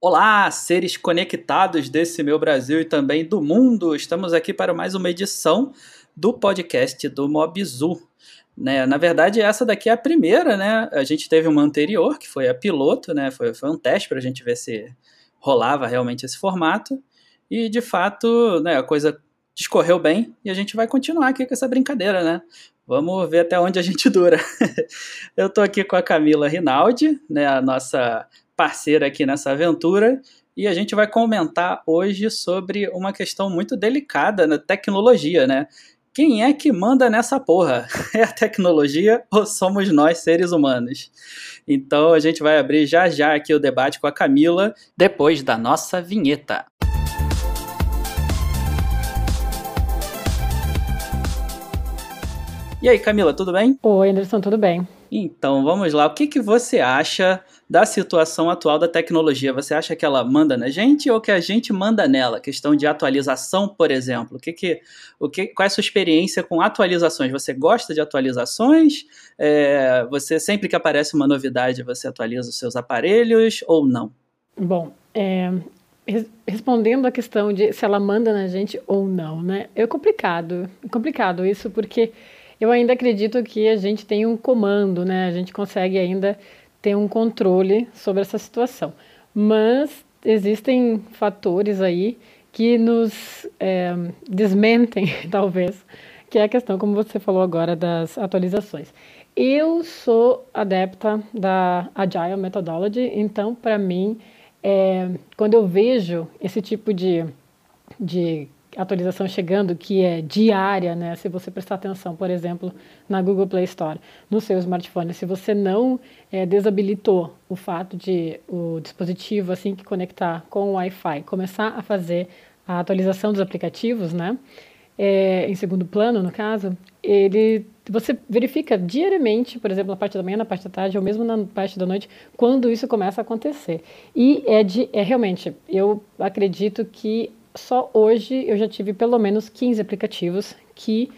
Olá, seres conectados desse meu Brasil e também do mundo. Estamos aqui para mais uma edição do podcast do Mobzu. Né, na verdade, essa daqui é a primeira, né? A gente teve uma anterior, que foi a piloto, né? Foi, foi um teste para a gente ver se rolava realmente esse formato. E, de fato, né, a coisa discorreu bem e a gente vai continuar aqui com essa brincadeira, né? Vamos ver até onde a gente dura. Eu estou aqui com a Camila Rinaldi, né, a nossa parceira aqui nessa aventura. E a gente vai comentar hoje sobre uma questão muito delicada na tecnologia, né? Quem é que manda nessa porra? É a tecnologia ou somos nós, seres humanos? Então a gente vai abrir já já aqui o debate com a Camila depois da nossa vinheta. E aí, Camila, tudo bem? Oi, Anderson, tudo bem? Então, vamos lá. O que, que você acha da situação atual da tecnologia? Você acha que ela manda na gente ou que a gente manda nela? Questão de atualização, por exemplo. O que que, o que, qual é a sua experiência com atualizações? Você gosta de atualizações? É, você sempre que aparece uma novidade, você atualiza os seus aparelhos ou não? Bom, é, respondendo a questão de se ela manda na gente ou não, né? É complicado, é complicado isso porque eu ainda acredito que a gente tem um comando, né? A gente consegue ainda ter um controle sobre essa situação. Mas existem fatores aí que nos é, desmentem, talvez, que é a questão, como você falou agora, das atualizações. Eu sou adepta da Agile Methodology, então, para mim, é, quando eu vejo esse tipo de, de atualização chegando que é diária, né? Se você prestar atenção, por exemplo, na Google Play Store, no seu smartphone, se você não é, desabilitou o fato de o dispositivo assim que conectar com o Wi-Fi começar a fazer a atualização dos aplicativos, né? É, em segundo plano, no caso, ele você verifica diariamente, por exemplo, na parte da manhã, na parte da tarde, ou mesmo na parte da noite, quando isso começa a acontecer. E é, de, é realmente, eu acredito que só hoje eu já tive pelo menos 15 aplicativos que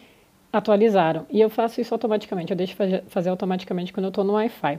atualizaram. E eu faço isso automaticamente, eu deixo fazer, automaticamente quando eu estou no Wi-Fi.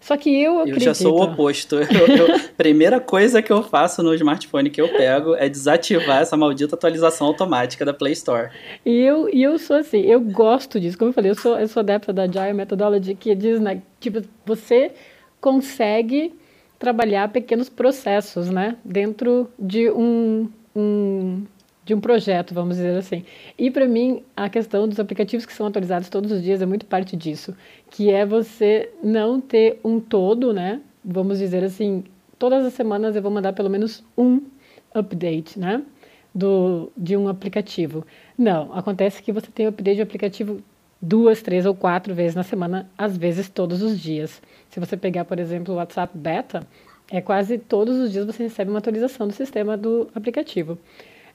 Só que eu acredito... Eu já sou o oposto. Eu, eu, primeira coisa que eu faço no smartphone que eu pego é desativar essa maldita atualização automática da Play Store. E eu, e eu sou assim, eu gosto disso. Como eu falei, eu sou, eu sou adepta da Agile Methodology, que diz, né, tipo, você consegue trabalhar pequenos processos, né, dentro de um, um, de um projeto, vamos dizer assim. E para mim, a questão dos aplicativos que são atualizados todos os dias é muito parte disso, que é você não ter um todo, né? Vamos dizer assim, todas as semanas eu vou mandar pelo menos um update, né? Do, de um aplicativo. Não, acontece que você tem update de aplicativo duas, três ou quatro vezes na semana, às vezes todos os dias. Se você pegar, por exemplo, o WhatsApp Beta, é quase todos os dias você recebe uma atualização do sistema do aplicativo.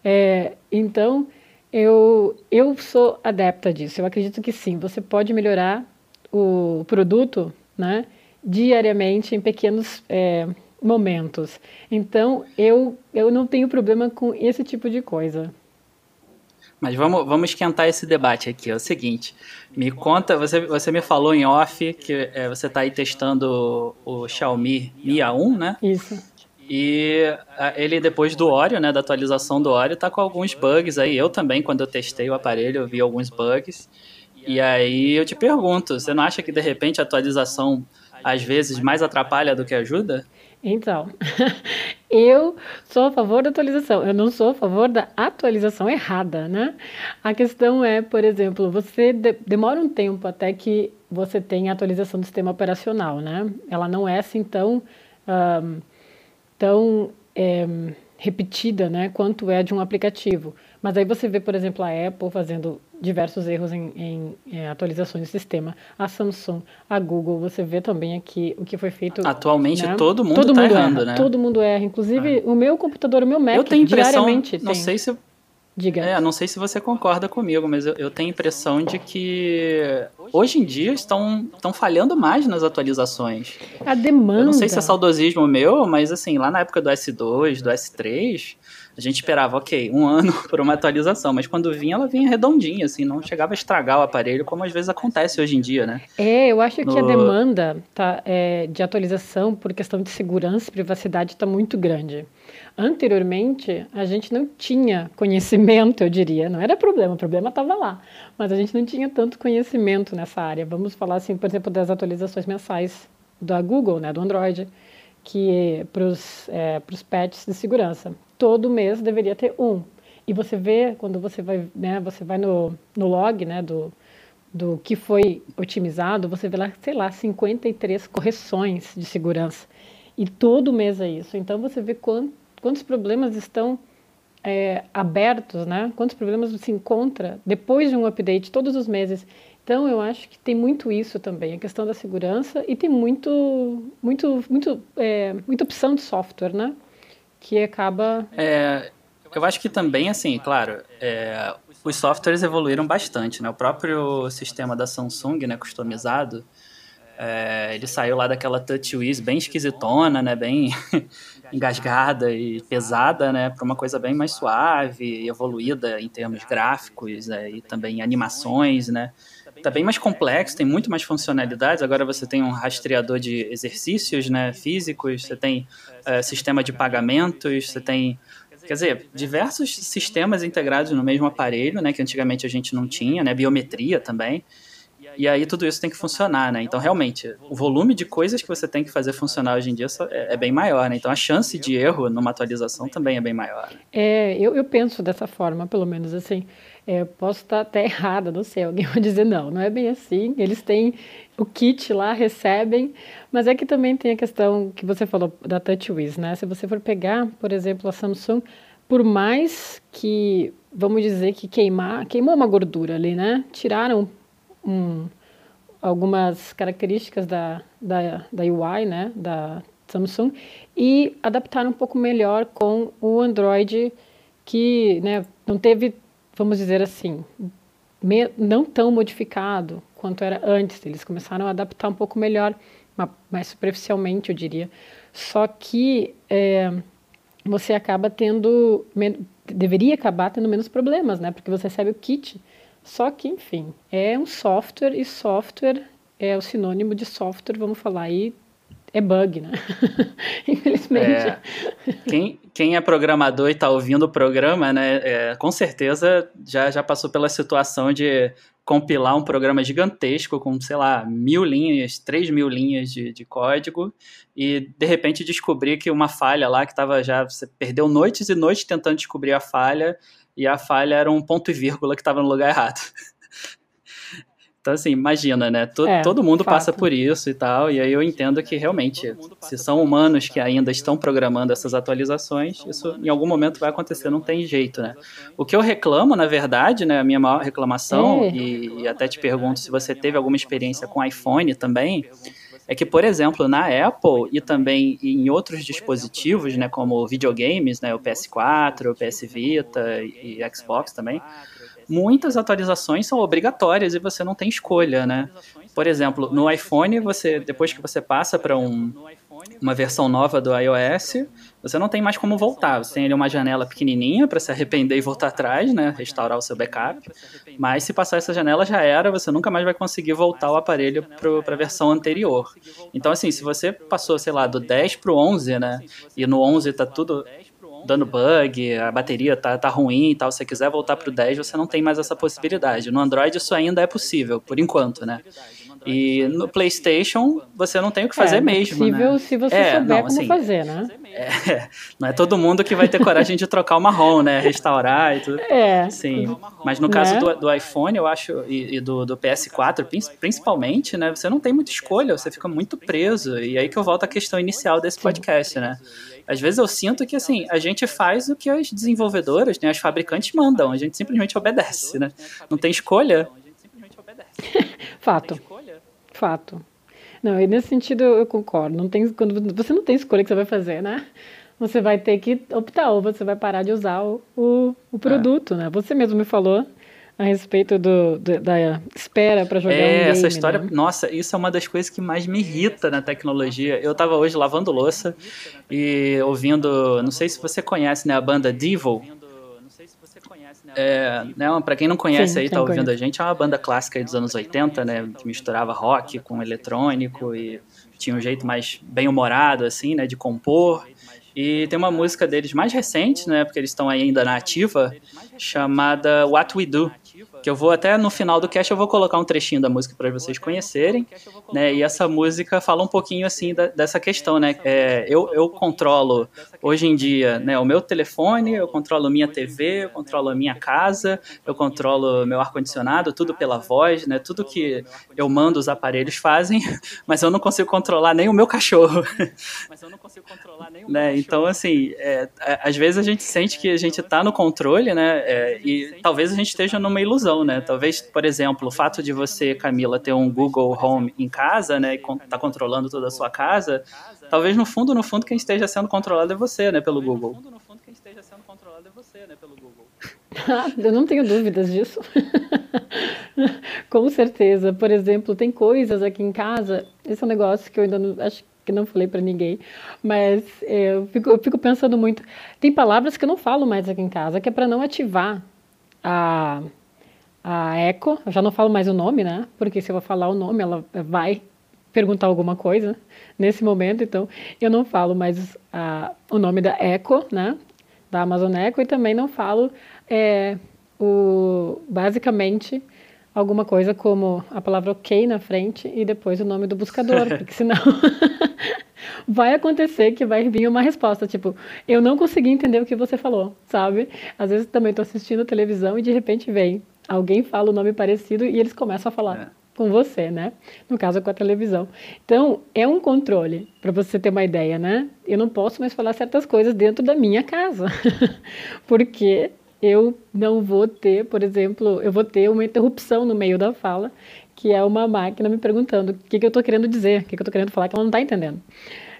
É, então, eu, eu sou adepta disso. Eu acredito que sim, você pode melhorar o produto né, diariamente em pequenos é, momentos. Então, eu, eu não tenho problema com esse tipo de coisa. Mas vamos, vamos esquentar esse debate aqui. É o seguinte, me conta, você, você me falou em off que é, você está aí testando o, o Xiaomi Mi A1, né? Isso. E ele, depois do Oreo, né, da atualização do Oreo, tá com alguns bugs aí. Eu também, quando eu testei o aparelho, eu vi alguns bugs. E aí eu te pergunto, você não acha que de repente a atualização às vezes mais atrapalha do que ajuda? Então, eu sou a favor da atualização, eu não sou a favor da atualização errada, né? A questão é, por exemplo, você de demora um tempo até que você tenha a atualização do sistema operacional, né? Ela não é assim tão, um, tão é, repetida, né, quanto é de um aplicativo. Mas aí você vê, por exemplo, a Apple fazendo diversos erros em, em, em, é, atualizações do sistema, a Samsung, a Google, você vê também aqui o que foi feito. Atualmente né? todo mundo está errando, erra, né? Todo mundo erra, inclusive é. o meu computador, o meu Mac, eu tenho impressão, diariamente não tem. sei se Diga. É, não sei se você concorda comigo, mas eu, eu tenho a impressão de que hoje em dia estão, estão falhando mais nas atualizações. A demanda. Eu não sei se é saudosismo meu, mas assim, lá na época do S2, do S3, a gente esperava, ok, um ano por uma atualização, mas quando vinha, ela vinha redondinha, assim, não chegava a estragar o aparelho, como às vezes acontece hoje em dia, né? É, eu acho no... que a demanda tá, é, de atualização por questão de segurança e privacidade está muito grande. Anteriormente, a gente não tinha conhecimento, eu diria, não era problema, o problema estava lá, mas a gente não tinha tanto conhecimento nessa área. Vamos falar, assim, por exemplo, das atualizações mensais da Google, né, do Android, que para os é, patches de segurança todo mês deveria ter um. E você vê, quando você vai, né, você vai no, no log né, do, do que foi otimizado, você vê lá, sei lá, 53 correções de segurança. E todo mês é isso. Então você vê quant, quantos problemas estão é, abertos, né? quantos problemas se encontra depois de um update todos os meses. Então eu acho que tem muito isso também, a questão da segurança e tem muito, muito, muito, é, muita opção de software, né? que acaba. É, eu acho que também, assim, claro, é, os softwares evoluíram bastante, né? O próprio sistema da Samsung, né, customizado, é, ele saiu lá daquela TouchWiz bem esquisitona, né, bem engasgada e pesada, né, para uma coisa bem mais suave evoluída em termos gráficos né, e também animações, né tá bem mais complexo, tem muito mais funcionalidades. Agora você tem um rastreador de exercícios né, físicos, você tem uh, sistema de pagamentos, você tem quer dizer, diversos sistemas integrados no mesmo aparelho, né, que antigamente a gente não tinha, né, biometria também. E aí tudo isso tem que funcionar, né? Então, realmente, o volume de coisas que você tem que fazer funcionar hoje em dia é, é bem maior, né? Então, a chance de erro numa atualização também é bem maior. É, eu, eu penso dessa forma, pelo menos assim. É, posso estar até errada, não sei, alguém vai dizer não, não é bem assim. Eles têm o kit lá, recebem, mas é que também tem a questão que você falou da TouchWiz, né? Se você for pegar, por exemplo, a Samsung, por mais que, vamos dizer que queimar, queimou uma gordura ali, né? Tiraram um, algumas características da, da, da UI, né? Da Samsung, e adaptaram um pouco melhor com o Android que né, não teve vamos dizer assim, me, não tão modificado quanto era antes. Eles começaram a adaptar um pouco melhor, mais superficialmente, eu diria. Só que é, você acaba tendo, deveria acabar tendo menos problemas, né? Porque você recebe o kit. Só que, enfim, é um software e software é o sinônimo de software, vamos falar aí, é bug, né? Infelizmente. É, quem, quem é programador e está ouvindo o programa, né, é, com certeza já, já passou pela situação de compilar um programa gigantesco com, sei lá, mil linhas, três mil linhas de, de código e de repente descobrir que uma falha lá que estava já. Você perdeu noites e noites tentando descobrir a falha e a falha era um ponto e vírgula que estava no lugar errado. Então, assim, imagina, né? T é, todo mundo fato. passa por isso e tal, e aí eu entendo que realmente, se são humanos que ainda estão programando essas atualizações, isso em algum momento vai acontecer, não tem jeito, né? O que eu reclamo, na verdade, né, a minha maior reclamação, é. e, e até te pergunto se você teve alguma experiência com iPhone também, é que, por exemplo, na Apple e também em outros dispositivos, né, como videogames, né, o PS4, o PS Vita e Xbox também, muitas atualizações são obrigatórias e você não tem escolha, né? Por exemplo, no iPhone, você depois que você passa para um, uma versão nova do iOS, você não tem mais como voltar. Você tem ali uma janela pequenininha para se arrepender e voltar atrás, né? Restaurar o seu backup. Mas se passar essa janela já era, você nunca mais vai conseguir voltar o aparelho para a versão anterior. Então, assim, se você passou, sei lá, do 10 para o 11, né? E no 11 tá tudo dando bug, a bateria tá, tá ruim e tal, se você quiser voltar pro 10, você não tem mais essa possibilidade. No Android isso ainda é possível, por enquanto, né? E no PlayStation você não tem o que fazer é, mesmo. É possível né? se você é, souber não, como assim, fazer, né? É, não é todo mundo que vai ter coragem de trocar o marrom, né? Restaurar e tudo. É. Sim. Mas no caso né? do, do, iPhone, eu acho, e, e, do, do PS4, principalmente, né? Você não tem muita escolha, você fica muito preso. E aí que eu volto à questão inicial desse podcast, né? Às vezes eu sinto que, assim, a gente faz o que as desenvolvedoras, né, as fabricantes mandam, a gente simplesmente obedece, né? Não tem escolha. Fato. Fato. Não, e nesse sentido eu concordo. Não tem, quando você não tem escolha que você vai fazer, né? Você vai ter que optar, ou você vai parar de usar o, o, o produto, é. né? Você mesmo me falou a respeito do, do da espera para jogar é, um game. essa história, né? nossa, isso é uma das coisas que mais me irrita na tecnologia. Eu estava hoje lavando louça e ouvindo, não sei se você conhece, né, a banda Devil. É, né, para quem não conhece sim, aí, tá ouvindo a gente, é uma banda clássica dos anos 80, né, que misturava rock com eletrônico e tinha um jeito mais bem-humorado, assim, né, de compor. E tem uma música deles mais recente, né, porque eles estão ainda na ativa, chamada What We Do, que eu vou até no final do cast eu vou colocar um trechinho da música para vocês conhecerem, né? E essa música fala um pouquinho assim da, dessa questão, né? É, eu, eu controlo hoje em dia, né? O meu telefone, eu controlo minha TV, eu controlo a minha casa, eu controlo meu ar condicionado, tudo pela voz, né? Tudo que eu mando os aparelhos fazem, mas eu não consigo controlar nem o meu cachorro. Mas eu não consigo controlar nem o né? Cachorro. Então assim, é, é, às vezes a gente sente que a gente está no controle, né? É, e talvez a gente esteja numa ilusão né? Talvez, por exemplo, o fato de você, Camila, ter um Google Home em casa, né, e tá controlando toda a sua casa, talvez no fundo, no fundo, quem esteja sendo controlado é você, né, pelo Google. Eu não tenho dúvidas disso. Com certeza. Por exemplo, tem coisas aqui em casa. Esse é um negócio que eu ainda não, acho que não falei para ninguém, mas é, eu, fico, eu fico pensando muito. Tem palavras que eu não falo mais aqui em casa, que é para não ativar a a Eco, eu já não falo mais o nome, né? Porque se eu vou falar o nome, ela vai perguntar alguma coisa nesse momento, então eu não falo mais a, o nome da Eco, né? Da Amazon Eco e também não falo é, o, basicamente alguma coisa como a palavra OK na frente e depois o nome do buscador, porque senão vai acontecer que vai vir uma resposta, tipo, eu não consegui entender o que você falou, sabe? Às vezes também estou assistindo televisão e de repente vem alguém fala o um nome parecido e eles começam a falar é. com você, né? No caso, com a televisão. Então, é um controle, para você ter uma ideia, né? Eu não posso mais falar certas coisas dentro da minha casa, porque eu não vou ter, por exemplo, eu vou ter uma interrupção no meio da fala, que é uma máquina me perguntando o que, que eu estou querendo dizer, o que, que eu estou querendo falar que ela não está entendendo.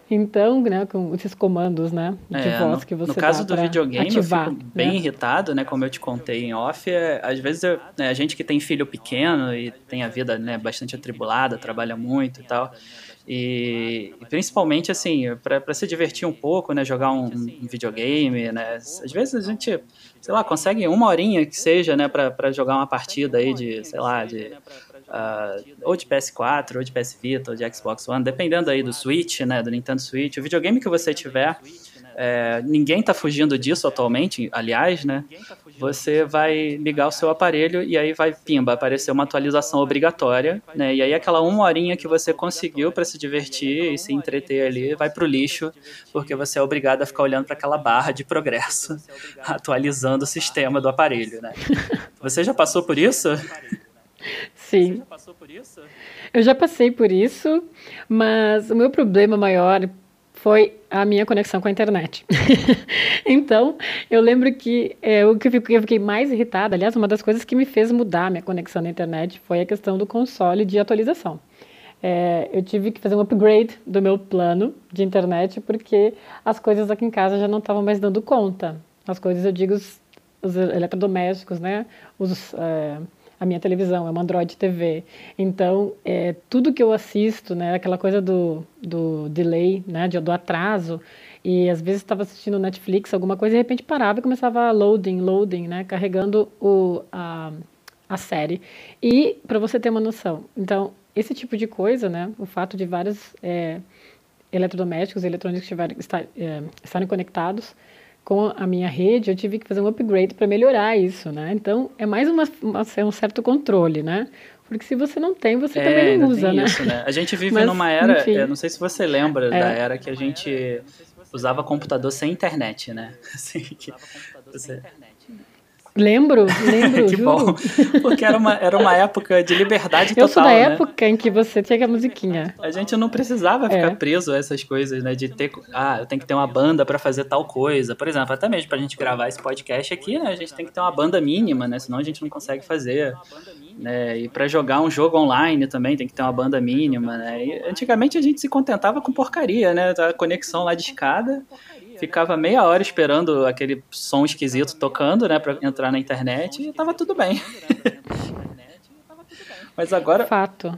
Então, né, com esses comandos, né, de é, voz no, que você No caso do videogame, ativar, eu fico bem né? irritado, né, como eu te contei em off, é, às vezes eu, né, a gente que tem filho pequeno e tem a vida, né, bastante atribulada, trabalha muito e tal, e, e principalmente, assim, para se divertir um pouco, né, jogar um, um, videogame, né, às vezes a gente, sei lá, consegue uma horinha que seja, né, para jogar uma partida aí de, sei lá, de uh, ou de PS4, ou de PS Vita, ou de Xbox One, dependendo aí do Switch, né, do Nintendo Switch, o videogame que você tiver, é, ninguém está fugindo disso atualmente, aliás, né? Você vai ligar o seu aparelho e aí vai, pimba, aparecer uma atualização obrigatória, né? E aí aquela uma horinha que você conseguiu para se divertir e se entreter ali vai para o lixo, porque você é obrigado a ficar olhando para aquela barra de progresso, atualizando o sistema do aparelho, né? Você já passou por isso? Sim. Você já passou por isso? Eu já passei por isso, mas o meu problema maior foi a minha conexão com a internet. então, eu lembro que é, o que eu fiquei mais irritada, aliás, uma das coisas que me fez mudar a minha conexão na internet foi a questão do console de atualização. É, eu tive que fazer um upgrade do meu plano de internet porque as coisas aqui em casa já não estavam mais dando conta. As coisas, eu digo, os, os eletrodomésticos, né? Os, é, a minha televisão, é uma Android TV. Então, é, tudo que eu assisto, né, aquela coisa do, do delay, né, do atraso, e às vezes estava assistindo Netflix, alguma coisa, e de repente parava e começava loading, loading, né, carregando o, a, a série. E, para você ter uma noção, então, esse tipo de coisa, né, o fato de vários é, eletrodomésticos e eletrônicos estiverem, estar, é, estarem conectados, com a minha rede, eu tive que fazer um upgrade para melhorar isso, né? Então, é mais uma, uma, um certo controle, né? Porque se você não tem, você é, também não usa, né? Isso, né? A gente vive Mas, numa era, eu não sei se você lembra é. da era que a gente usava computador sem internet, né? Assim, que você, Lembro, lembro. que juro. bom. Porque era uma, era uma época de liberdade total. Eu sou da né? época em que você tinha a musiquinha. A gente não precisava ficar é. preso a essas coisas, né? De ter. Ah, eu tenho que ter uma banda para fazer tal coisa. Por exemplo, até mesmo pra gente gravar esse podcast aqui, né? A gente tem que ter uma banda mínima, né? Senão a gente não consegue fazer. Né? E para jogar um jogo online também tem que ter uma banda mínima, né? E antigamente a gente se contentava com porcaria, né? A conexão lá de escada ficava meia hora esperando aquele som esquisito tocando, né, para entrar na internet e tava tudo bem. Mas agora. Fato.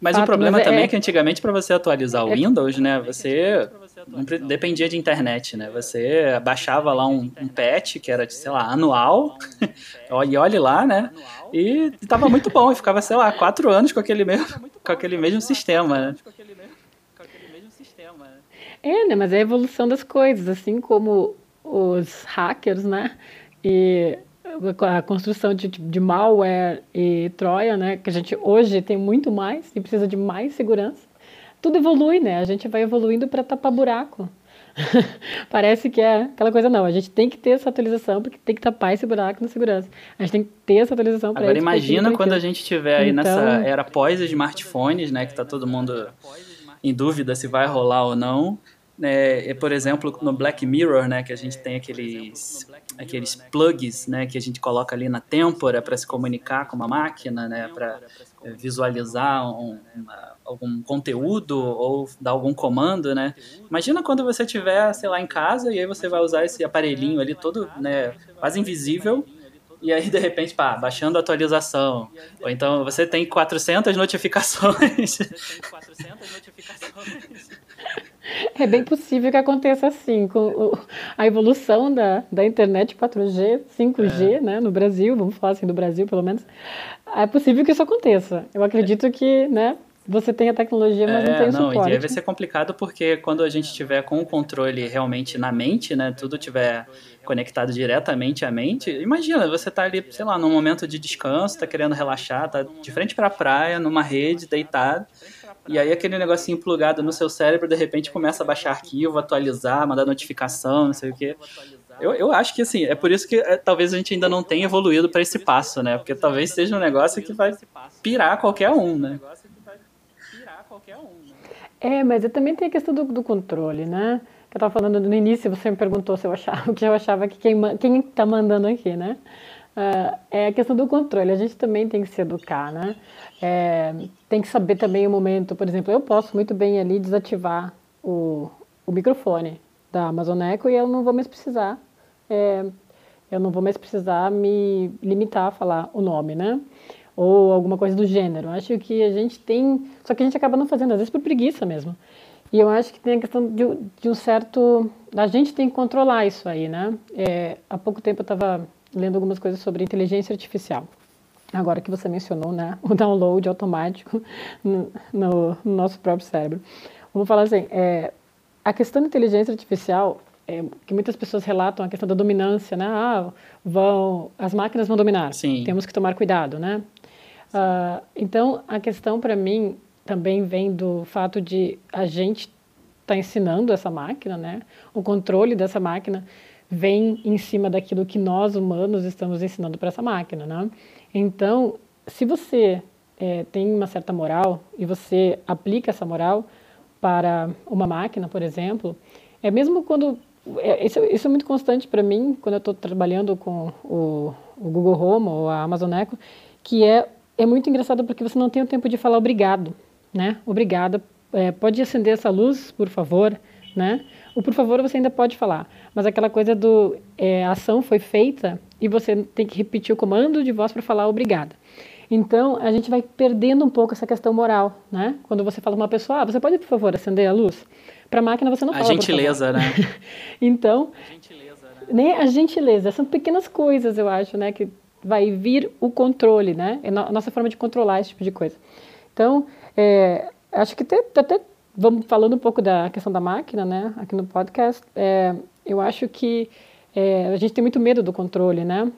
Mas Fato, o problema mas é- também é que antigamente para você atualizar o Windows, né, você não dependia de internet, né? Você baixava lá um, um patch que era, sei lá, anual, e olhe lá, né? E tava muito bom, e ficava, sei lá, quatro anos com aquele mesmo, com aquele mesmo sistema, né? É, né? Mas é a evolução das coisas, assim como os hackers, né? E a construção de, de malware e Troia, né? Que a gente hoje tem muito mais e precisa de mais segurança. Tudo evolui, né? A gente vai evoluindo para tapar buraco. Parece que é aquela coisa, não. A gente tem que ter essa atualização porque tem que tapar esse buraco na segurança. A gente tem que ter essa atualização para Agora imagina quando a gente estiver aí Então- nessa era pós-smartphones, né? Que tá todo mundo em dúvida se vai rolar ou não. É, por exemplo, no Black Mirror, né, que a gente tem aqueles aqueles plugs, né, que a gente coloca ali na têmpora para se comunicar com uma máquina, né, para visualizar um- uma- algum conteúdo ou dar algum comando, né? Imagina quando você tiver, sei lá, em casa e aí você vai usar esse aparelhinho ali todo, né, quase invisível e aí, de repente, pá, baixando a atualização. Ou então você tem 400 notificações. É bem possível que aconteça assim, com o- a evolução da, da internet 4G, 5G, É. né, no Brasil, vamos falar assim do Brasil pelo menos, é possível que isso aconteça. Eu acredito que, né, você tem a tecnologia, mas não tem o É, não, suporte. e aí vai ser complicado porque quando a gente tiver com o controle realmente na mente, né, tudo tiver conectado diretamente à mente, imagina, você tá ali, sei lá, num momento de descanso, tá querendo relaxar, tá de frente pra praia, numa rede, deitado, e aí aquele negocinho plugado no seu cérebro, de repente começa a baixar arquivo, atualizar, mandar notificação, não sei o quê. Eu, eu acho que, assim, é por isso que é, talvez a gente ainda não tenha evoluído para esse passo, né? Porque talvez seja um negócio que vai pirar qualquer um, né? É, mas eu também tem a questão do, do controle, né? Que eu estava falando no início, você me perguntou se eu achava, que eu achava que quem, quem tá mandando aqui, né? Ah, é a questão do controle, a gente também tem que se educar, né? É, tem que saber também o momento, por exemplo, eu posso muito bem ali desativar o, o microfone da Amazon Echo e eu não vou mais precisar, é, eu não vou mais precisar me limitar a falar o nome, né? Ou alguma coisa do gênero. Acho que a gente tem. Só que a gente acaba não fazendo, às vezes por preguiça mesmo. E eu acho que tem a questão de, de um certo. A gente tem que controlar isso aí, né? É, há pouco tempo eu estava lendo algumas coisas sobre inteligência artificial. Agora que você mencionou, né? O download automático no, no- no nosso próprio cérebro. Vamos falar assim: é, a questão da inteligência artificial, é, que muitas pessoas relatam a questão da dominância, né? Ah, vão, as máquinas vão dominar. Sim. Temos que tomar cuidado, né? Ah, então, a questão para mim também vem do fato de a gente estar ensinando essa máquina, né? O controle dessa máquina vem em cima daquilo que nós humanos estamos ensinando para essa máquina, né? Então, se você eh, tem uma certa moral e você aplica essa moral para uma máquina, por exemplo, é mesmo quando é, isso, isso é muito constante para mim quando eu estou trabalhando com o, o Google Home ou a Amazon Echo, que é é muito engraçado porque você não tem o tempo de falar obrigado, né? Obrigada, é, pode acender essa luz, por favor, né? O por favor você ainda pode falar, mas aquela coisa do é, a ação foi feita e você tem que repetir o comando de voz para falar obrigada. Então a gente vai perdendo um pouco essa questão moral, né? Quando você fala com uma pessoa, ah, você pode por favor acender a luz? Para a máquina você não A fala. por favor. gentileza, né? Então, nem a gentileza, são pequenas coisas, eu acho, né, que vai vir o controle, né, é a nossa forma de controlar esse tipo de coisa. Então, é, acho que até, até vamos falando um pouco da questão da máquina, né, aqui no podcast, é, eu acho que é, a gente tem muito medo do controle, né,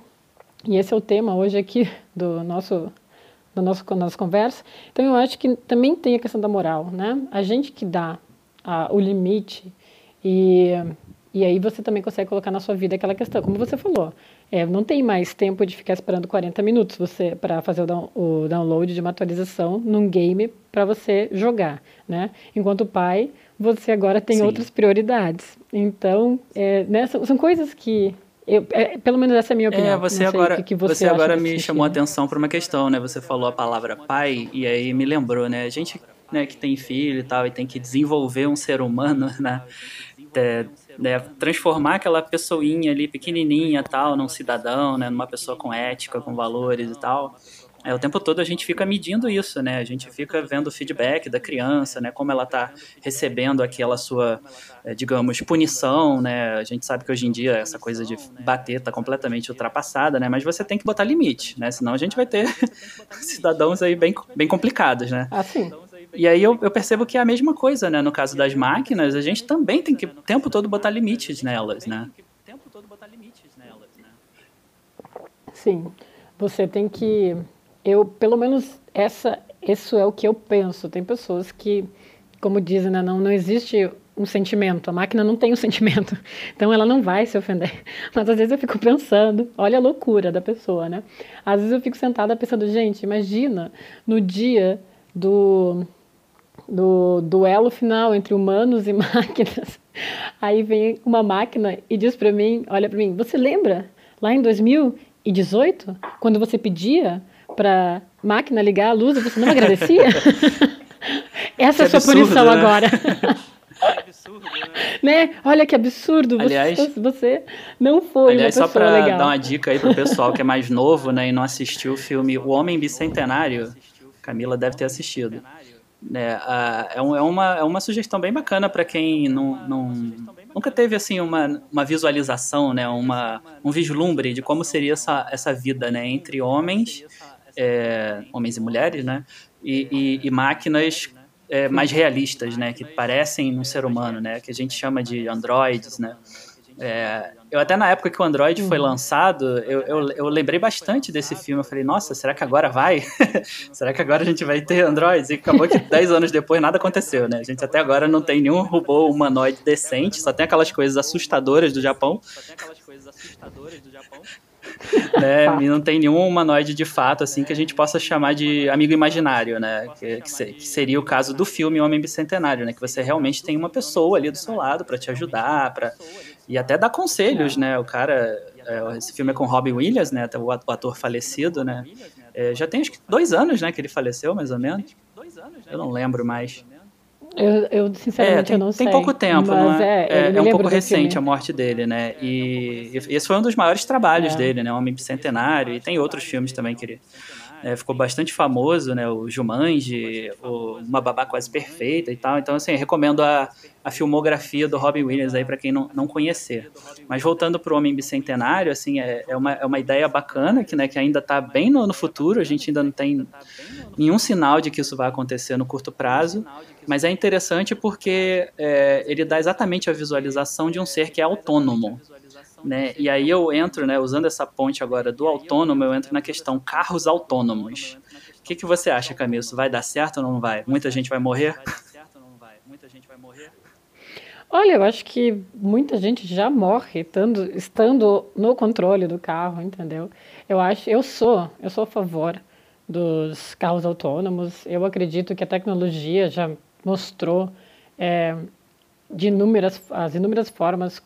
e esse é o tema hoje aqui do nosso da nossa, da nossa conversa. Então, eu acho que também tem a questão da moral, né? A gente que dá a, o limite e, e aí você também consegue colocar na sua vida aquela questão, como você falou, é, não tem mais tempo de ficar esperando 40 minutos você para fazer o, down- o download de uma atualização num game para você jogar, né? Enquanto pai, você agora tem Sim. outras prioridades. Então, é, né, são, são coisas que eu, é, pelo menos essa é a minha opinião. É, você agora, que que você você agora me chamou a atenção para uma questão, né? Você falou a palavra pai e aí me lembrou, né? A gente né, que tem filho e tal e tem que desenvolver um ser humano, né? Né, transformar aquela pessoinha ali pequenininha tal num cidadão, né, numa pessoa com ética, com valores e tal. É, o tempo todo a gente fica medindo isso, né? A gente fica vendo o feedback da criança, né? Como ela está recebendo aquela sua, é, digamos, punição, né? A gente sabe que hoje em dia essa coisa de bater está completamente ultrapassada, né? Mas você tem que botar limite, né? Senão a gente vai ter cidadãos aí bem, bem complicados, né? Ah, sim. E aí eu, eu, percebo que é a mesma coisa, né? No caso das máquinas, a gente também tem que o tempo todo botar limites nelas, né? Sim. Você tem que eu, pelo menos, essa, isso é o que eu penso. Tem pessoas que, como dizem, né, não, não existe um sentimento, a máquina não tem um sentimento, então ela não vai se ofender. Mas às vezes eu fico pensando, olha a loucura da pessoa, né? Às vezes eu fico sentada pensando, gente, imagina no dia do, do duelo final entre humanos e máquinas. Aí vem uma máquina e diz para mim, olha para mim, você lembra lá em 2018, quando você pedia para máquina ligar a luz e você não agradecia? Essa é a sua punição né? agora. É absurdo, né? né? Olha que absurdo. Aliás, você, você não foi aliás, só para dar uma dica aí pro pessoal que é mais novo, né, e não assistiu o filme O Homem Bicentenário, Camila deve ter assistido. É, é, uma, é uma sugestão bem bacana para quem não, não, nunca teve assim uma, uma visualização, né, uma, um vislumbre de como seria essa, essa vida né, entre homens é, homens e mulheres, né? E, e, e máquinas é, mais realistas, né? Que parecem um ser humano, né? Que a gente chama de androides, né? É, eu até na época que o Android foi uhum. lançado, eu, eu, eu, lembrei bastante desse filme. Eu falei, nossa, será que agora vai? será que agora a gente vai ter Androids? E acabou que 10 anos depois nada aconteceu, né? A gente até agora não tem nenhum robô humanoide decente, só tem aquelas coisas assustadoras do Japão. Só tem aquelas coisas assustadoras do Japão. né? E não tem nenhum humanoide de fato assim que a gente possa chamar de amigo imaginário, né? Que, que, seria o caso do filme Homem Bicentenário, né? Que você realmente tem uma pessoa ali do seu lado para te ajudar, para e até dar conselhos, né? O cara, é, esse filme é com Robin Williams, né? O ator falecido, né? É, já tem acho que dois anos, né? Que ele faleceu, mais ou menos. Eu não lembro mais. Eu, eu sinceramente, é, tem, eu não sei. Tem pouco tempo, não é? É, é um pouco recente a morte dele, né? E, e, esse foi um dos maiores trabalhos é. dele, né? Homem Bicentenário. E tem outros filmes também que ele é, ficou bastante famoso, né? O Jumanji, o Uma Babá Quase Perfeita e tal. Então, assim, recomendo a, a filmografia do Robin Williams aí para quem não, não conhecer. Mas voltando para o Homem Bicentenário, assim, é, é, uma, é uma ideia bacana que, né, que ainda está bem no, no futuro. A gente ainda não tem nenhum sinal de que isso vai acontecer no curto prazo. Mas é interessante porque é, ele dá exatamente a visualização de um ser que é autônomo. Né? E aí eu entro, né, usando essa ponte agora do autônomo, eu entro na questão carros autônomos. O que, que você acha, Camilo? Isso vai dar certo ou não vai? Muita gente vai morrer? Olha, eu acho que muita gente já morre estando, estando no controle do carro, entendeu? Eu acho, eu sou, eu sou a favor dos carros autônomos. Eu acredito que a tecnologia já mostrou é, de inúmeras, as inúmeras formas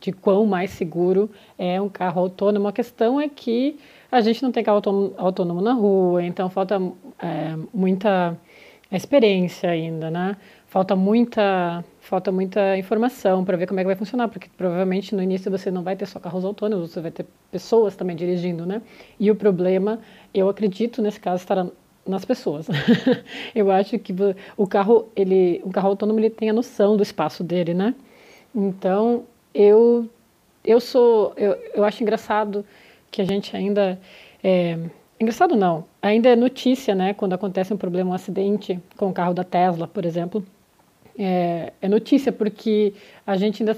de quão mais seguro é um carro autônomo. A questão é que a gente não tem carro autônomo, na rua, então falta é, muita experiência ainda, né? Falta muita, falta muita informação para ver como é que vai funcionar, porque provavelmente no início você não vai ter só carros autônomos, você vai ter pessoas também dirigindo, né? E o problema, eu acredito nesse caso estará nas pessoas. eu acho que o carro, ele, o carro autônomo ele tem a noção do espaço dele, né? Então, eu eu sou eu, eu acho engraçado que a gente ainda é, engraçado não ainda é notícia né quando acontece um problema um acidente com o carro da Tesla por exemplo. É, é notícia porque a gente ainda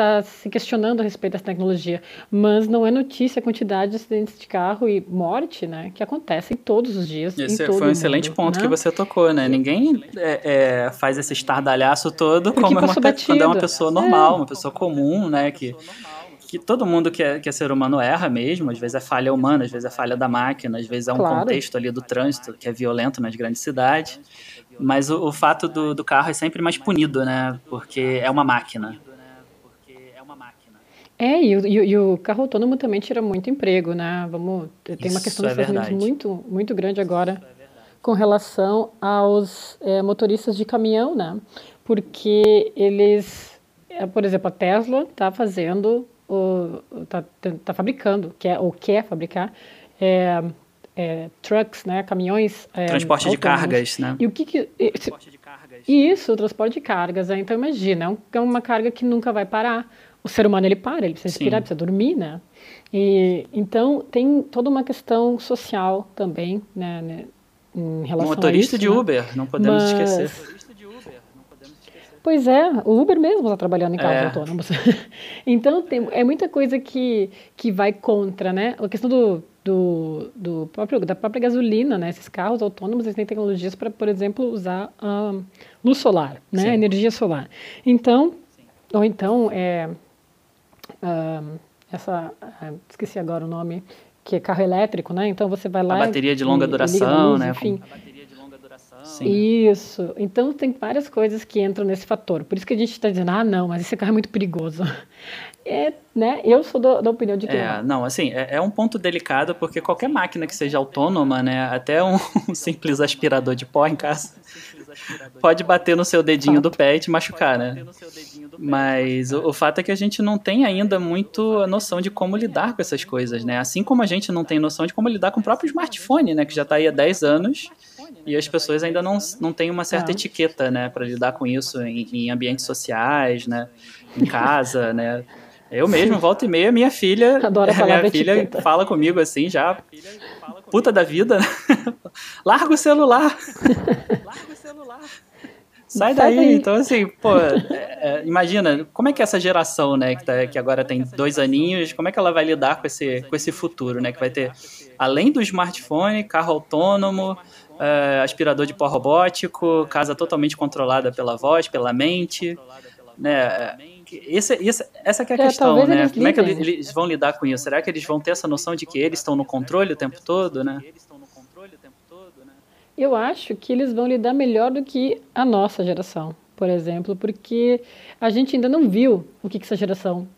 está se questionando a respeito dessa tecnologia, mas não é notícia a quantidade de acidentes de carro e morte, né, que acontecem todos os dias. Esse foi um mundo, excelente ponto né? que você tocou, né? Ninguém é, é, faz esse estardalhaço todo como é uma, quando é uma pessoa normal, é. uma pessoa comum, né, que que todo mundo que é, que é ser humano erra mesmo, às vezes é falha humana, às vezes é falha da máquina, às vezes é um claro. contexto ali do trânsito que é violento nas grandes cidades. Mas o, o fato do, do carro é sempre mais punido, né? Porque é uma máquina. É, e o, e, o carro autônomo também tira muito emprego, né? Vamos, tem uma questão é dos Estados Unidos muito, muito grande agora com relação aos é, motoristas de caminhão, né? Porque eles é, por exemplo, a Tesla está fazendo, está tá fabricando, quer, ou quer fabricar, é, é, trucks, né, caminhões. É, transporte de cargas, né? E o que, que transporte de cargas. Isso, transporte de cargas. Né? Então imagina, é, é uma carga que nunca vai parar. O ser humano ele para, ele precisa respirar, precisa dormir, né? E então tem toda uma questão social também, né, né em relação Motorista a isso, de né? Uber, não podemos Mas... esquecer. Pois é, o Uber mesmo está trabalhando em carros é. autônomos. então tem, é muita coisa que, que vai contra, né? A questão do, do, do próprio, da própria gasolina, né? Esses carros autônomos eles têm tecnologias para, por exemplo, usar a luz solar, né? Sim. Energia solar. Então, Sim. ou então é, uh, essa, uh, esqueci agora o nome, que é carro elétrico, né? Então você vai lá. A bateria de longa e, duração, luz, né? Enfim. Sim. Isso. Então tem várias coisas que entram nesse fator. Por isso que a gente está dizendo, ah, não, mas esse carro é muito perigoso. É, né? Eu sou do, da opinião de que é, não. assim, é, é, um ponto delicado porque qualquer máquina que seja autônoma, né, até um, um simples aspirador de pó em casa, pode bater no seu dedinho do pé e te machucar, né? Mas o, o, fato é que a gente não tem ainda muito a noção de como lidar com essas coisas, né? Assim como a gente não tem noção de como lidar com o próprio smartphone, né? Que já está aí há 10 anos e as pessoas ainda não, não têm uma certa etiqueta, né? Para lidar com isso em, em ambientes sociais, né? Em casa, né? Eu mesmo, volta e meia, minha filha. Adoro falar minha filha etiqueta. fala comigo assim, já. Puta da vida. Né? Larga o celular. Larga o celular. Sai daí. daí. Então, assim, pô, é, é, imagina, como é que essa geração, né, que, tá, que agora tem dois aninhos, como é que ela vai lidar com esse, com esse futuro, né? Que vai ter, além do smartphone, carro autônomo, é, aspirador de pó robótico, casa totalmente controlada pela voz, pela mente, né? Esse, esse, essa é a é, questão, né? Como é que eles vão lidar com isso? Será que eles vão ter essa noção de que eles estão no controle o tempo todo, né? Eu acho que eles vão lidar melhor do que a nossa geração, por exemplo, porque a gente ainda não viu o que, que essa geração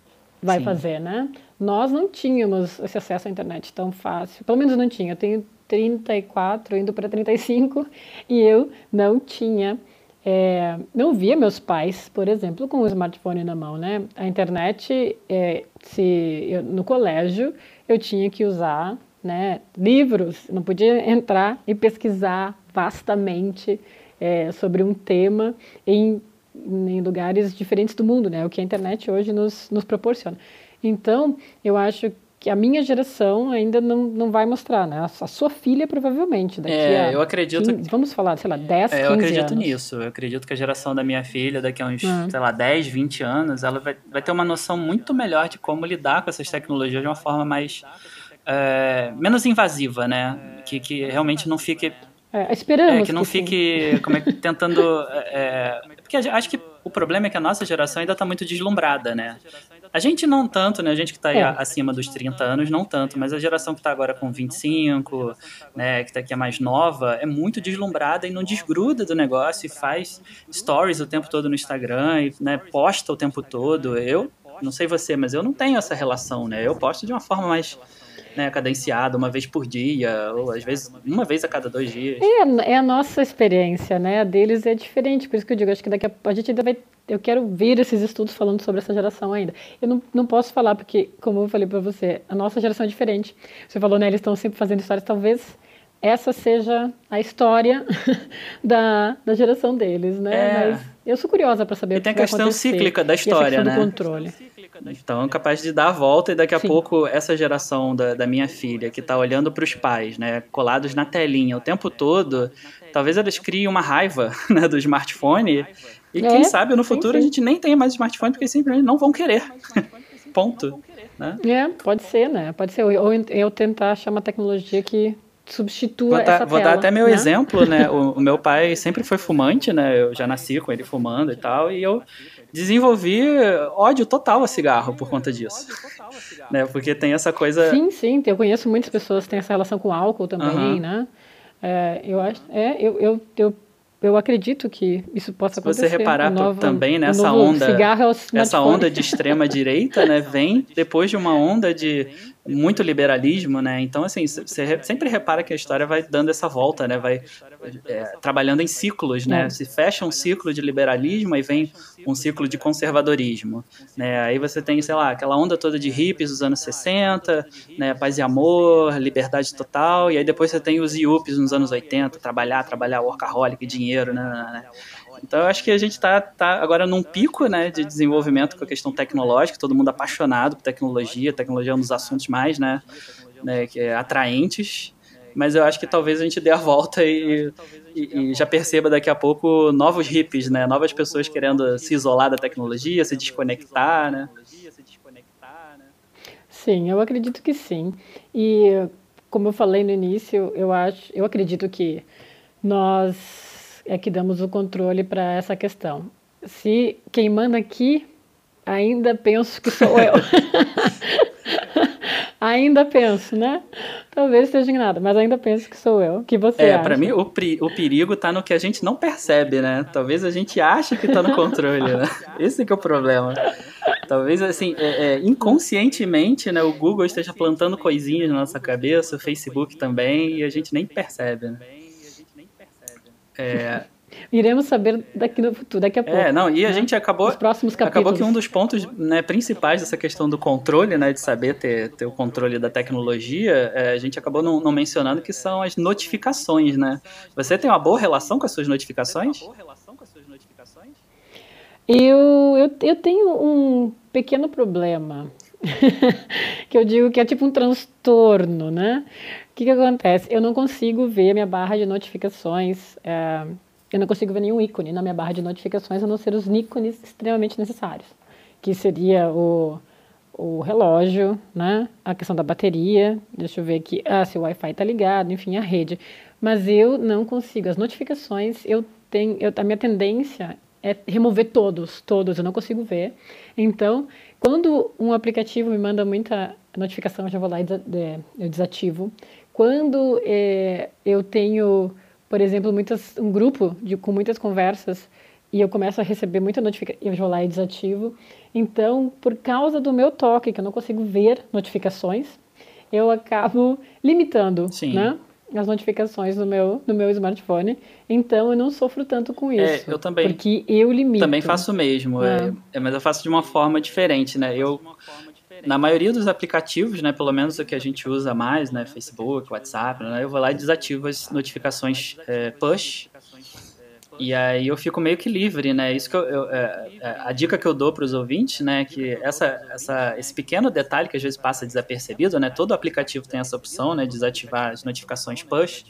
vai Sim. fazer, né? Nós não tínhamos esse acesso à internet tão fácil. Pelo menos não tinha. Eu tenho 34, indo para 35, e eu não tinha é, não via meus pais, por exemplo, com o smartphone na mão, né? A internet, é, se eu, no colégio, eu tinha que usar né, livros, não podia entrar e pesquisar vastamente é, sobre um tema em, em lugares diferentes do mundo, né? O que a internet hoje nos, nos proporciona. Então, eu acho que a minha geração ainda não, não vai mostrar, né? A sua filha provavelmente daqui é, a eu acredito 15, vamos falar, sei lá, 10, é, 15 Eu acredito anos. nisso. Eu acredito que a geração da minha filha daqui a uns, uhum. sei lá, 10, 20 anos, ela vai, vai ter uma noção muito melhor de como lidar com essas tecnologias de uma forma mais é, menos invasiva, né? Que, que realmente não fique é, esperamos é, que não que fique como é, tentando é, porque acho que o problema é que a nossa geração ainda está muito deslumbrada, né? A gente não tanto, né? A gente que está é. acima dos 30 anos, não tanto, mas a geração que está agora com 25, né, que tá aqui é mais nova, é muito deslumbrada e não desgruda do negócio e faz stories o tempo todo no Instagram e né, posta o tempo todo. Eu, não sei você, mas eu não tenho essa relação, né? Eu posto de uma forma mais né, cadenciada, uma vez por dia, ou às vezes uma vez a cada dois dias. É, é a nossa experiência, né? A deles é diferente, por isso que eu digo, acho que daqui a, a gente ainda vai eu quero ver esses estudos falando sobre essa geração ainda. Eu não, não posso falar porque, como eu falei para você, a nossa geração é diferente. Você falou, né, eles estão sempre fazendo histórias, talvez essa seja a história da, da geração deles, né? É. Mas eu sou curiosa para saber e o que tem a questão cíclica da história, e né? Do controle. Então, capaz de dar a volta e daqui a Sim. pouco essa geração da, da minha filha que está olhando para os pais, né, colados na telinha o tempo todo, talvez eles criem uma raiva né, do smartphone e é, quem sabe no futuro sim, sim. a gente nem tenha mais smartphone porque simplesmente não vão querer. Ponto. Né? É, pode ser, né? Pode ser. Ou eu tentar achar uma tecnologia que substitua vou dar, essa Vou tela, dar até meu né? exemplo, né? O, o, meu pai sempre foi fumante, né? Eu já nasci com ele fumando e tal, e eu desenvolvi ódio total a cigarro por conta disso. Né? Porque tem essa coisa... Sim, sim. Eu conheço muitas pessoas que têm essa relação com álcool também, uhum. né? É, eu acho... É, eu, eu, eu eu acredito que isso possa acontecer. Se você reparar novo, também nessa onda, cigarro essa onda de extrema direita, né, vem depois de uma onda de muito liberalismo, né? Então, assim, você sempre repara que a história vai dando essa volta, né? Vai é, trabalhando em ciclos, né? Se fecha um ciclo de liberalismo e vem um ciclo de conservadorismo, né? Aí você tem, sei lá, aquela onda toda de hippies dos anos 60, né? Paz e amor, liberdade total, e aí depois você tem os yuppies nos anos 80, trabalhar, trabalhar, workaholic, dinheiro, né? né? Então eu acho que a gente está tá agora num pico né, de desenvolvimento com a questão tecnológica, todo mundo apaixonado por tecnologia, tecnologia é um dos assuntos mais né, né, é atraentes, mas eu acho que talvez a gente dê a volta e, e, e, já perceba daqui a pouco novos hippies, né, novas pessoas querendo se isolar da tecnologia, se desconectar, né? Sim, eu acredito que sim. E como eu falei no início, eu acho, eu acredito que nós é que damos o controle para essa questão. Se quem manda aqui, ainda penso que sou eu. ainda penso, né? Talvez esteja enganado, mas ainda penso que sou eu. que você É, para mim o, o perigo está no que a gente não percebe, né? Talvez a gente ache que está no controle, né? Esse que é o problema. Talvez, assim, é, é, inconscientemente, né, o Google esteja plantando coisinhas na nossa cabeça, o Facebook também, e a gente nem percebe, né? É... Iremos saber daqui no futuro, daqui a pouco. É, não, e a né? gente acabou. Os próximos capítulos. Acabou que um dos pontos né, principais dessa questão do controle, né, de saber ter, ter o controle da tecnologia, é, a gente acabou não, não, mencionando que são as notificações, né? Você tem uma boa relação com as suas notificações? Eu, eu, eu tenho um pequeno problema. que eu digo que é tipo um transtorno, né? Que, que acontece? Eu não consigo ver minha barra de notificações, é, eu não consigo ver nenhum ícone na minha barra de notificações, a não ser os ícones extremamente necessários, que seria o, o relógio, né? a questão da bateria, deixa eu ver aqui, ah, se o Wi-Fi está ligado, enfim, a rede. Mas eu não consigo. As notificações, eu tenho, eu, a minha tendência é remover todos, todos, eu não consigo ver. Então, quando um aplicativo me manda muita notificação, eu já vou lá e eu desativo. Quando é, eu tenho, por exemplo, muitas, um grupo de, com muitas conversas e eu começo a receber muita notificação, eu vou lá e desativo. Então, por causa do meu toque, que eu não consigo ver notificações, eu acabo limitando, Sim. né? as notificações no meu, meu smartphone, então eu não sofro tanto com é, isso. É, eu também. Porque eu limito. Também faço o mesmo, é. É, é mas eu faço de uma forma diferente, né? Eu na maioria dos aplicativos, né, pelo menos o que a gente usa mais, né, Facebook, WhatsApp, né, eu vou lá e desativo as notificações é, push. E aí eu fico meio que livre, né? Isso que eu, eu é, é a dica que eu dou para os ouvintes, né, que essa, essa, esse pequeno detalhe que às vezes passa desapercebido, né? Todo aplicativo tem essa opção, né, de desativar as notificações push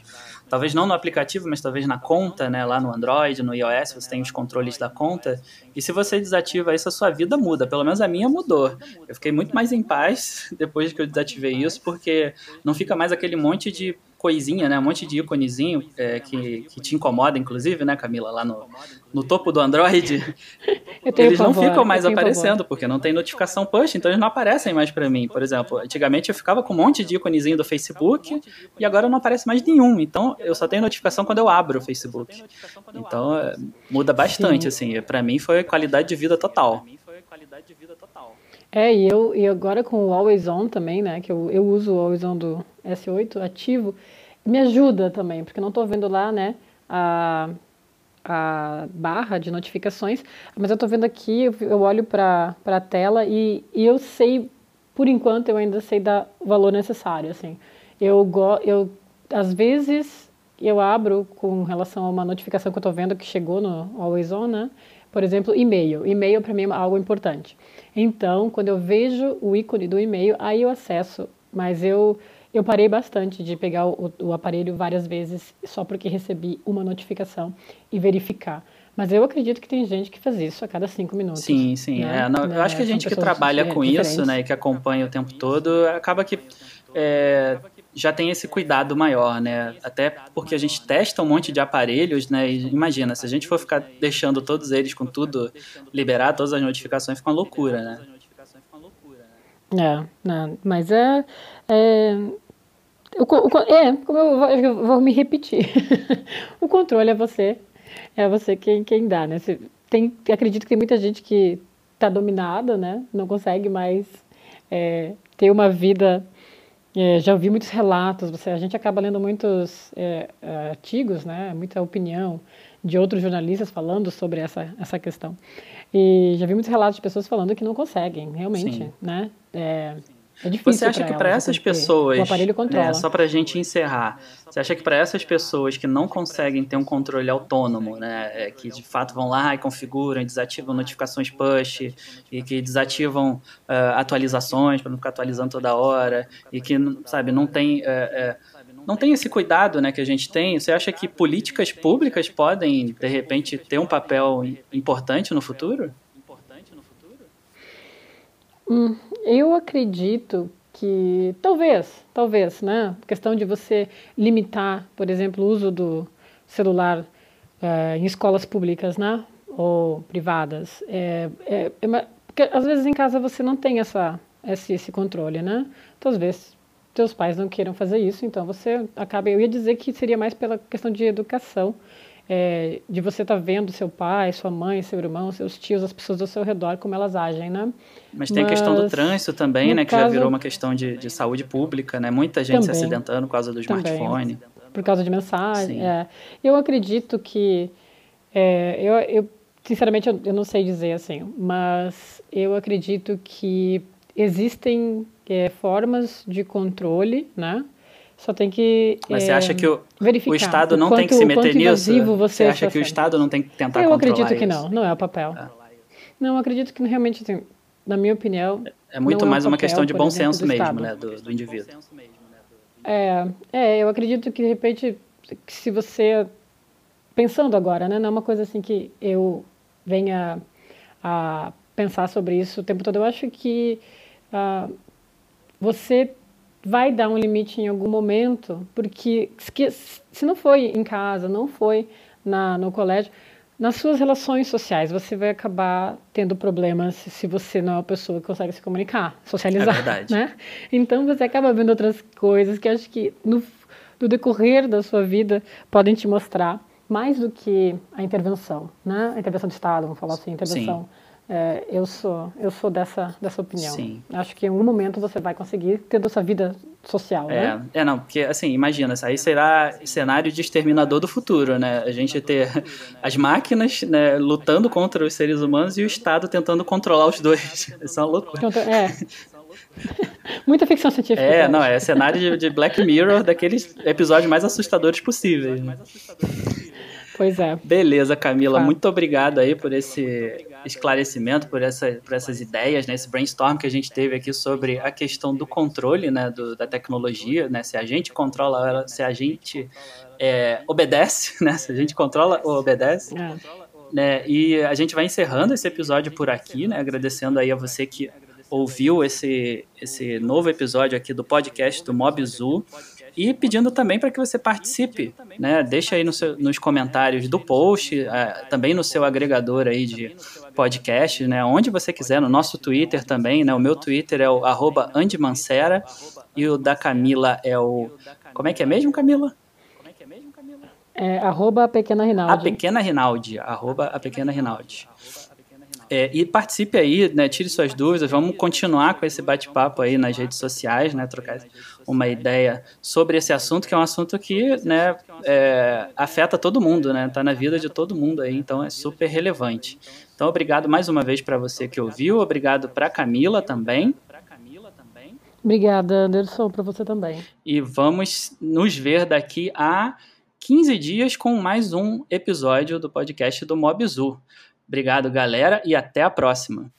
talvez não no aplicativo, mas talvez na conta, né, lá no Android, no iOS, você tem os controles da conta. E se você desativa isso, a sua vida muda. Pelo menos a minha mudou. Eu fiquei muito mais em paz depois que eu desativei isso, porque não fica mais aquele monte de coisinha, né? Um monte de íconezinho é, que, que te incomoda, inclusive, né, Camila? Lá no, no topo do Android. eles não ficam mais aparecendo, porque não tem notificação push, então eles não aparecem mais para mim. Por exemplo, antigamente eu ficava com um monte de íconezinho do Facebook e agora não aparece mais nenhum. Então eu só tenho notificação quando eu abro o Facebook. Então é, muda bastante, Sim. assim. Para mim foi qualidade de vida total. É, e eu e agora com o Always On também, né? Que eu, eu uso o Always On do S8 ativo, me ajuda também, porque não estou vendo lá, né? A, a barra de notificações, mas eu estou vendo aqui, eu olho para a tela e, e eu sei, por enquanto, eu ainda sei dar o valor necessário, assim. Eu, eu às vezes, eu abro com relação a uma notificação que eu estou vendo que chegou no Always On, né? Por exemplo, e-mail. E-mail para mim é algo importante. Então, quando eu vejo o ícone do e-mail, aí eu acesso. Mas eu, eu parei bastante de pegar o, o aparelho várias vezes só porque recebi uma notificação e verificar. Mas eu acredito que tem gente que faz isso a cada cinco minutos. Sim, sim. Né? É, não, eu acho que a gente que trabalha com isso, né, e que acompanha o tempo todo, acaba que é, já tem esse cuidado maior, né? Até porque a gente testa um monte de aparelhos, né? E imagina, se a gente for ficar deixando todos eles com tudo liberado, todas as notificações, fica uma loucura, né? É, não, mas é. é o, o, é, como eu, eu vou me repetir. o controle é você. É você quem, quem dá, né? Você tem, acredito que tem muita gente que está dominada, né? Não consegue mais é, ter uma vida É, já ouvi muitos relatos, você, a gente acaba lendo muitos é, artigos, né, muita opinião de outros jornalistas falando sobre essa, essa questão. E já vi muitos relatos de pessoas falando que não conseguem, realmente, Sim. né? É, é difícil você acha que para essas pessoas, o aparelho controla. Né, só para a gente encerrar, você acha que para essas pessoas que não conseguem ter um controle autônomo, né, é, que de fato vão lá e configuram, desativam notificações push e que desativam uh, atualizações para não ficar atualizando toda hora e que sabe não tem uh, uh, não tem esse cuidado né, que a gente tem. Você acha que políticas públicas podem, de repente, ter um papel importante no futuro? Hum, eu acredito que talvez, talvez, né? A questão de você limitar, por exemplo, o uso do celular é, em escolas públicas, né? Ou privadas. É, é, é, porque às vezes em casa você não tem essa, esse, esse controle, né? Então, às vezes teus pais não queiram fazer isso, então você acaba. Eu ia dizer que seria mais pela questão de educação, é, de você estar tá vendo seu pai, sua mãe, seu irmão, seus tios, as pessoas ao seu redor, como elas agem, né? Mas tem Mas, a questão do trânsito também, né? Que caso, já virou uma questão de, de saúde pública, né? Muita gente também, se acidentando por causa do smartphone. Por causa de mensagem. É. Eu acredito que. É, eu, eu, sinceramente, eu, eu não sei dizer assim, mas eu acredito que existem é, formas de controle, né? Só tem que Mas é, você acha que o, o Estado não quanto, tem que se meter nisso? Você, você acha que o Estado não tem que tentar Eu controlar acredito que não, não é o papel. É. Não, acredito que realmente, assim, na minha opinião... É muito mais é uma questão de bom exemplo, senso mesmo, né, do, do indivíduo. É, é, eu acredito que, de repente, que se você... Pensando agora, né, não é uma coisa assim que eu venha a pensar sobre isso o tempo todo. Eu acho que uh, você vai dar um limite em algum momento, porque se não foi em casa, não foi na, no colégio, nas suas relações sociais você vai acabar tendo problemas se você não é uma pessoa que consegue se comunicar, socializar, é verdade. né? Então você acaba vendo outras coisas que acho que no, no decorrer da sua vida podem te mostrar mais do que a intervenção, né? A intervenção do Estado, vamos falar assim, a intervenção Sim é, eu sou eu sou dessa dessa opinião. Sim. Acho que em algum momento você vai conseguir ter essa vida social, é, né? É, não, porque assim, imagina, aí será cenário de exterminador do futuro, né? A gente ter as máquinas né, lutando contra os seres humanos e o Estado tentando controlar os dois. Isso é uma loucura. É. Muita ficção científica. É, não, é cenário de, de Black Mirror daqueles episódios mais assustadores possíveis. Né? Pois é. Beleza, Camila. Muito obrigado aí por esse esclarecimento, por, essa, por essas ideias, né, esse brainstorm que a gente teve aqui sobre a questão do controle né, do, da tecnologia, né, se a gente controla ela, se a gente é, obedece, né, se a gente controla ou obedece. É. Né, e a gente vai encerrando esse episódio por aqui, né, agradecendo aí a você que ouviu esse, esse novo episódio aqui do podcast do MobZoo e pedindo também para que você participe, né? Deixa aí no seu, nos comentários do post, é, também no seu agregador aí de podcast, né? Onde você quiser, no nosso Twitter também, né? O meu Twitter é o arroba Andimancera e o da Camila é o... Como é que é mesmo, Camila? É arroba a Pequena Rinaldi. A Pequena Rinaldi, arroba a Pequena Rinaldi. É, e participe aí, né, tire suas dúvidas, vamos continuar com esse bate-papo aí nas redes sociais, né, trocar uma ideia sobre esse assunto, que é um assunto que né, é, afeta todo mundo, né, tá na vida de todo mundo aí, então é super relevante. Então, obrigado mais uma vez para você que ouviu, obrigado para Camila também. Obrigada, Anderson, para você também. E vamos nos ver daqui a 15 dias com mais um episódio do podcast do Mobzu. Obrigado, galera, e até a próxima.